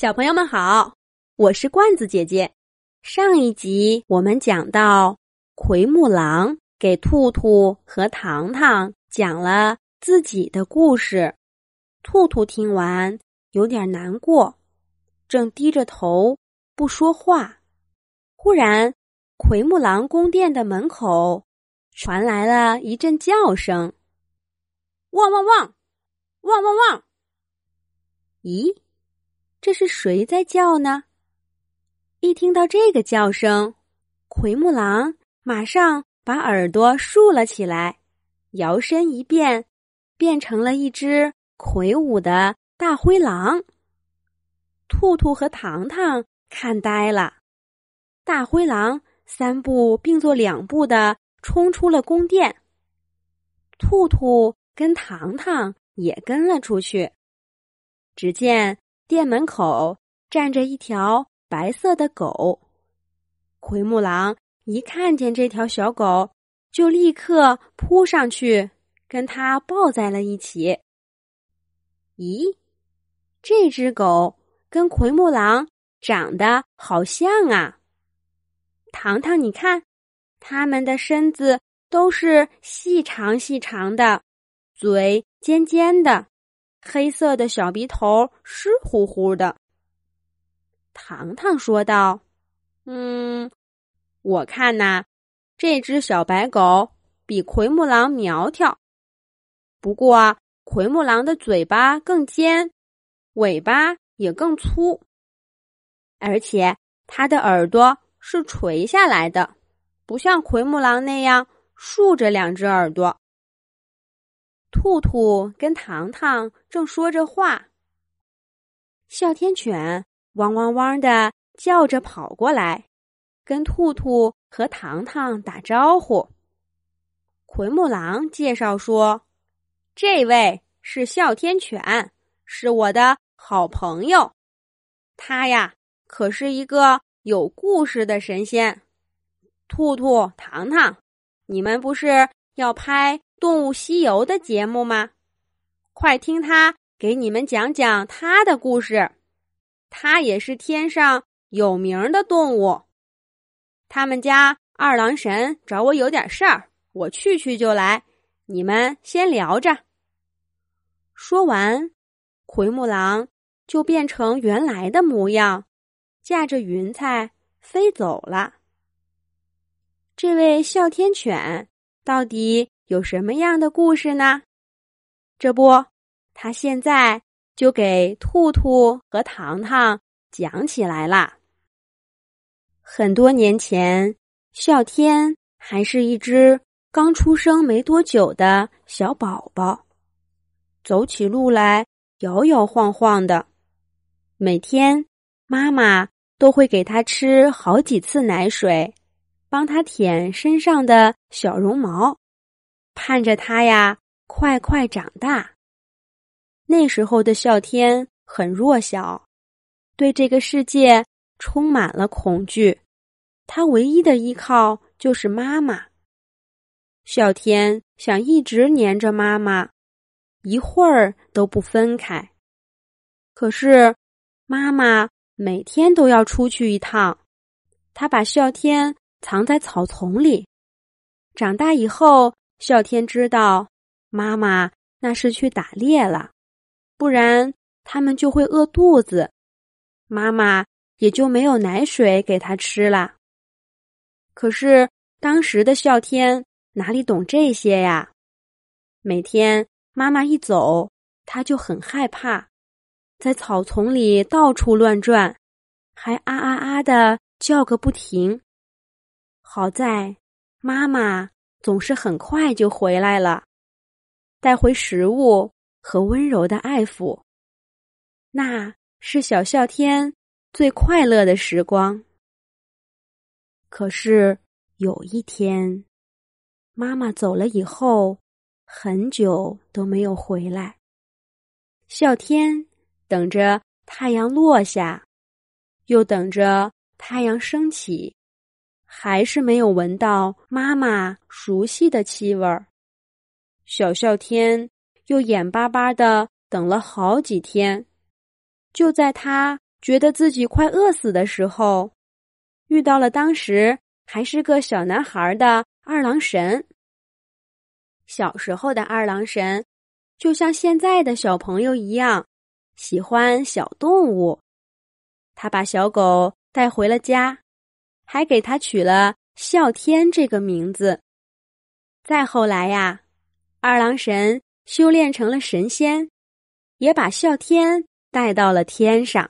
小朋友们好，我是罐子姐姐。上一集我们讲到，奎木狼给兔兔和糖糖讲了自己的故事。兔兔听完有点难过，正低着头不说话。忽然，奎木狼宫殿的门口传来了一阵叫声：“汪汪汪，汪汪汪！”咦？这是谁在叫呢？一听到这个叫声，奎木狼马上把耳朵竖了起来，摇身一变，变成了一只魁梧的大灰狼。兔兔和糖糖看呆了，大灰狼三步并作两步的冲出了宫殿，兔兔跟糖糖也跟了出去。只见。店门口站着一条白色的狗，奎木狼一看见这条小狗，就立刻扑上去跟它抱在了一起。咦，这只狗跟奎木狼长得好像啊！糖糖，你看，它们的身子都是细长细长的，嘴尖尖的。黑色的小鼻头湿乎乎的，糖糖说道：“嗯，我看呐，这只小白狗比奎木狼苗条，不过奎木狼的嘴巴更尖，尾巴也更粗，而且它的耳朵是垂下来的，不像奎木狼那样竖着两只耳朵。”兔兔跟糖糖正说着话，哮天犬汪汪汪的叫着跑过来，跟兔兔和糖糖打招呼。奎木狼介绍说：“这位是哮天犬，是我的好朋友。他呀，可是一个有故事的神仙。兔兔、糖糖，你们不是要拍？”《动物西游》的节目吗？快听他给你们讲讲他的故事。他也是天上有名的动物。他们家二郎神找我有点事儿，我去去就来。你们先聊着。说完，奎木狼就变成原来的模样，驾着云彩飞走了。这位哮天犬到底？有什么样的故事呢？这不，他现在就给兔兔和糖糖讲起来啦。很多年前，啸天还是一只刚出生没多久的小宝宝，走起路来摇摇晃晃的。每天，妈妈都会给他吃好几次奶水，帮他舔身上的小绒毛。盼着他呀，快快长大。那时候的啸天很弱小，对这个世界充满了恐惧。他唯一的依靠就是妈妈。啸天想一直黏着妈妈，一会儿都不分开。可是妈妈每天都要出去一趟，他把啸天藏在草丛里。长大以后。啸天知道，妈妈那是去打猎了，不然他们就会饿肚子，妈妈也就没有奶水给他吃了。可是当时的啸天哪里懂这些呀？每天妈妈一走，他就很害怕，在草丛里到处乱转，还啊啊啊的叫个不停。好在妈妈。总是很快就回来了，带回食物和温柔的爱抚。那是小笑天最快乐的时光。可是有一天，妈妈走了以后，很久都没有回来。笑天等着太阳落下，又等着太阳升起。还是没有闻到妈妈熟悉的气味儿。小啸天又眼巴巴的等了好几天，就在他觉得自己快饿死的时候，遇到了当时还是个小男孩的二郎神。小时候的二郎神，就像现在的小朋友一样，喜欢小动物。他把小狗带回了家，还给他取了哮天这个名字。再后来呀，二郎神修炼成了神仙，也把哮天带到了天上。